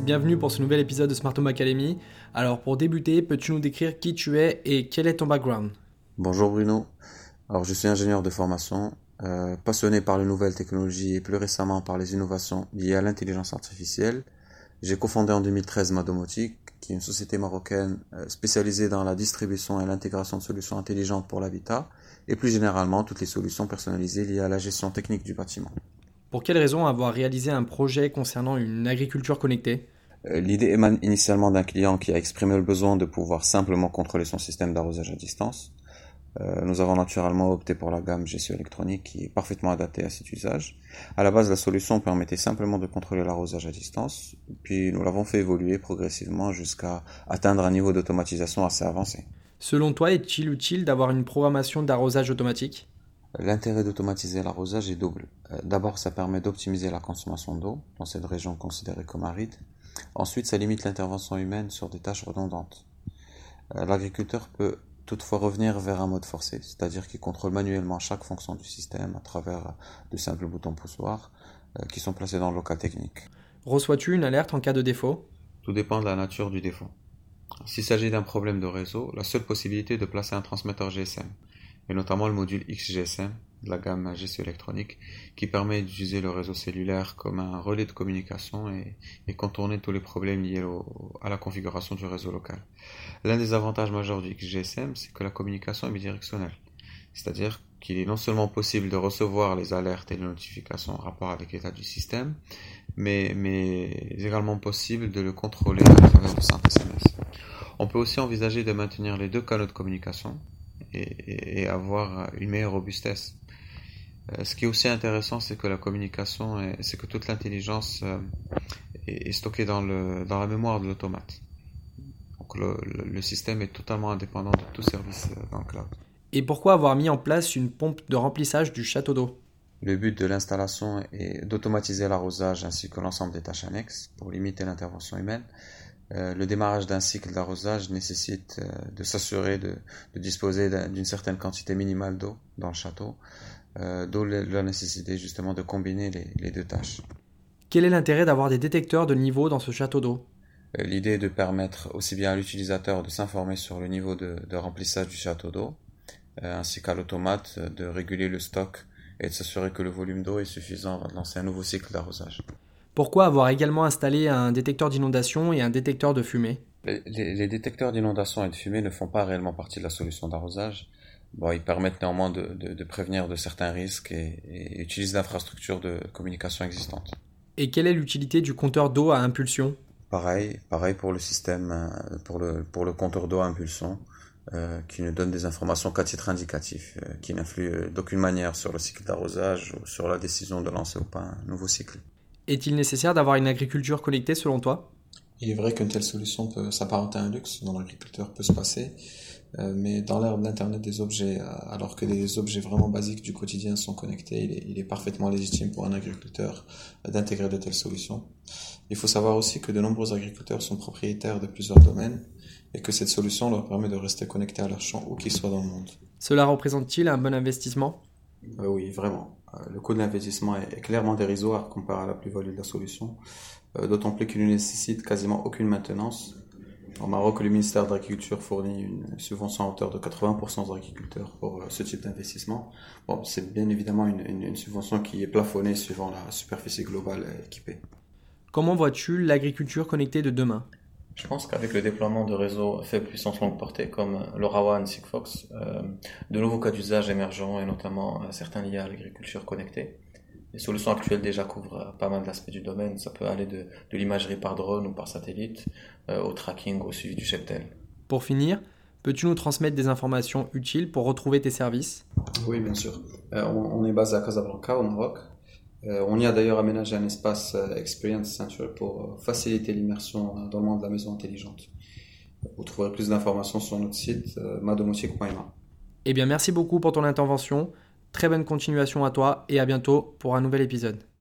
Bienvenue pour ce nouvel épisode de Smart Home Academy. Alors pour débuter, peux-tu nous décrire qui tu es et quel est ton background? Bonjour Bruno. Alors je suis ingénieur de formation, euh, passionné par les nouvelles technologies et plus récemment par les innovations liées à l'intelligence artificielle. J'ai cofondé en 2013 Madomotique, qui est une société marocaine euh, spécialisée dans la distribution et l'intégration de solutions intelligentes pour l'habitat et plus généralement toutes les solutions personnalisées liées à la gestion technique du bâtiment. Pour quelle raison avoir réalisé un projet concernant une agriculture connectée? Euh, L'idée émane initialement d'un client qui a exprimé le besoin de pouvoir simplement contrôler son système d'arrosage à distance. Euh, nous avons naturellement opté pour la gamme gestion électronique qui est parfaitement adaptée à cet usage. À la base, la solution permettait simplement de contrôler l'arrosage à distance, puis nous l'avons fait évoluer progressivement jusqu'à atteindre un niveau d'automatisation assez avancé. Selon toi, est-il utile d'avoir une programmation d'arrosage automatique? L'intérêt d'automatiser l'arrosage est double. Euh, d'abord, ça permet d'optimiser la consommation d'eau dans cette région considérée comme aride. Ensuite, ça limite l'intervention humaine sur des tâches redondantes. Euh, l'agriculteur peut toutefois revenir vers un mode forcé, c'est-à-dire qu'il contrôle manuellement chaque fonction du système à travers de simples boutons poussoirs euh, qui sont placés dans le local technique. Reçois-tu une alerte en cas de défaut? Tout dépend de la nature du défaut. S'il s'agit d'un problème de réseau, la seule possibilité est de placer un transmetteur GSM et notamment le module XGSM de la gamme gestion électronique qui permet d'utiliser le réseau cellulaire comme un relais de communication et, contourner tous les problèmes liés à la configuration du réseau local. L'un des avantages majeurs du XGSM, c'est que la communication est bidirectionnelle. C'est-à-dire qu'il est non seulement possible de recevoir les alertes et les notifications en rapport avec l'état du système, mais, mais également possible de le contrôler à travers de simples SMS. On peut aussi envisager de maintenir les deux canaux de communication, et, avoir une meilleure robustesse. Euh, ce qui est aussi intéressant, c'est que la communication, c'est que toute l'intelligence euh, est stockée dans, le, dans la mémoire de l'automate. Donc le, le, système est totalement indépendant de tout service euh, dans le cloud. Et pourquoi avoir mis en place une pompe de remplissage du château d'eau? Le but de l'installation est d'automatiser l'arrosage ainsi que l'ensemble des tâches annexes pour limiter l'intervention humaine. Euh, le démarrage d'un cycle d'arrosage nécessite euh, de s'assurer de, disposer d'une certaine quantité minimale d'eau dans le château, euh, d'où la nécessité justement de combiner les, deux tâches. Quel est l'intérêt d'avoir des détecteurs de niveau dans ce château d'eau? L'idée est de permettre aussi bien à l'utilisateur de s'informer sur le niveau de, de remplissage du château d'eau, ainsi qu'à l'automate de réguler le stock et de s'assurer que le volume d'eau est suffisant avant de lancer un nouveau cycle d'arrosage. Pourquoi avoir également installé un détecteur d'inondation et un détecteur de fumée? Les, détecteurs d'inondation et de fumée ne font pas réellement partie de la solution d'arrosage. Bon, ils permettent néanmoins de, prévenir de certains risques et, utilisent l'infrastructure de communication existante. Et quelle est l'utilité du compteur d'eau à impulsion? Pareil, pareil pour le système, euh, pour le, pour le compteur d'eau à impulsion, euh, qui ne donne des informations qu'à titre indicatif, euh, qui n'influe d'aucune manière sur le cycle d'arrosage ou sur la décision de lancer ou pas un nouveau cycle. Est-il nécessaire d'avoir une agriculture connectée selon toi? Il est vrai qu'une telle solution peut s'apparenter à un luxe dont l'agriculteur peut se passer, euh, mais dans l'ère d'Internet des objets, euh, alors que les objets vraiment basiques du quotidien sont connectés, il est, parfaitement légitime pour un agriculteur d'intégrer de telles solutions. Il faut savoir aussi que de nombreux agriculteurs sont propriétaires de plusieurs domaines et que cette solution leur permet de rester connectés à leur champ où qu'ils soient dans le monde. Cela représente-t-il un bon investissement? Euh, Oui, vraiment. Euh, le coût de l'investissement est clairement dérisoire comparé à la plus-value de la solution, euh, d'autant plus qu'il ne nécessite quasiment aucune maintenance. Au Maroc, le ministère de l'Agriculture fournit une subvention à hauteur de 80% aux agriculteurs pour ce type d'investissement. Bon, c'est bien évidemment une, une, subvention qui est plafonnée suivant la superficie globale équipée. Comment vois-tu l'agriculture connectée de demain? Je pense qu'avec le déploiement de réseaux faible puissance longue portée comme LoRaWAN, Sigfox, euh, de nouveaux cas d'usage émergeront et notamment euh, certains liés à l'agriculture connectée. Les solutions actuelles déjà couvrent euh, pas mal d'aspects du domaine. Ça peut aller de, de l'imagerie par drone ou par satellite au tracking, au suivi du cheptel. Pour finir, peux-tu nous transmettre des informations utiles pour retrouver tes services? Oui, bien sûr. on, on, est basé à Casablanca, au Maroc. Euh, on y a d'ailleurs aménagé un espace euh, Experience Center pour euh, faciliter l'immersion dans le monde de la maison intelligente. Vous trouverez plus d'informations sur notre site madomotique.ma. Eh bien, merci beaucoup pour ton intervention. Très bonne continuation à toi et à bientôt pour un nouvel épisode.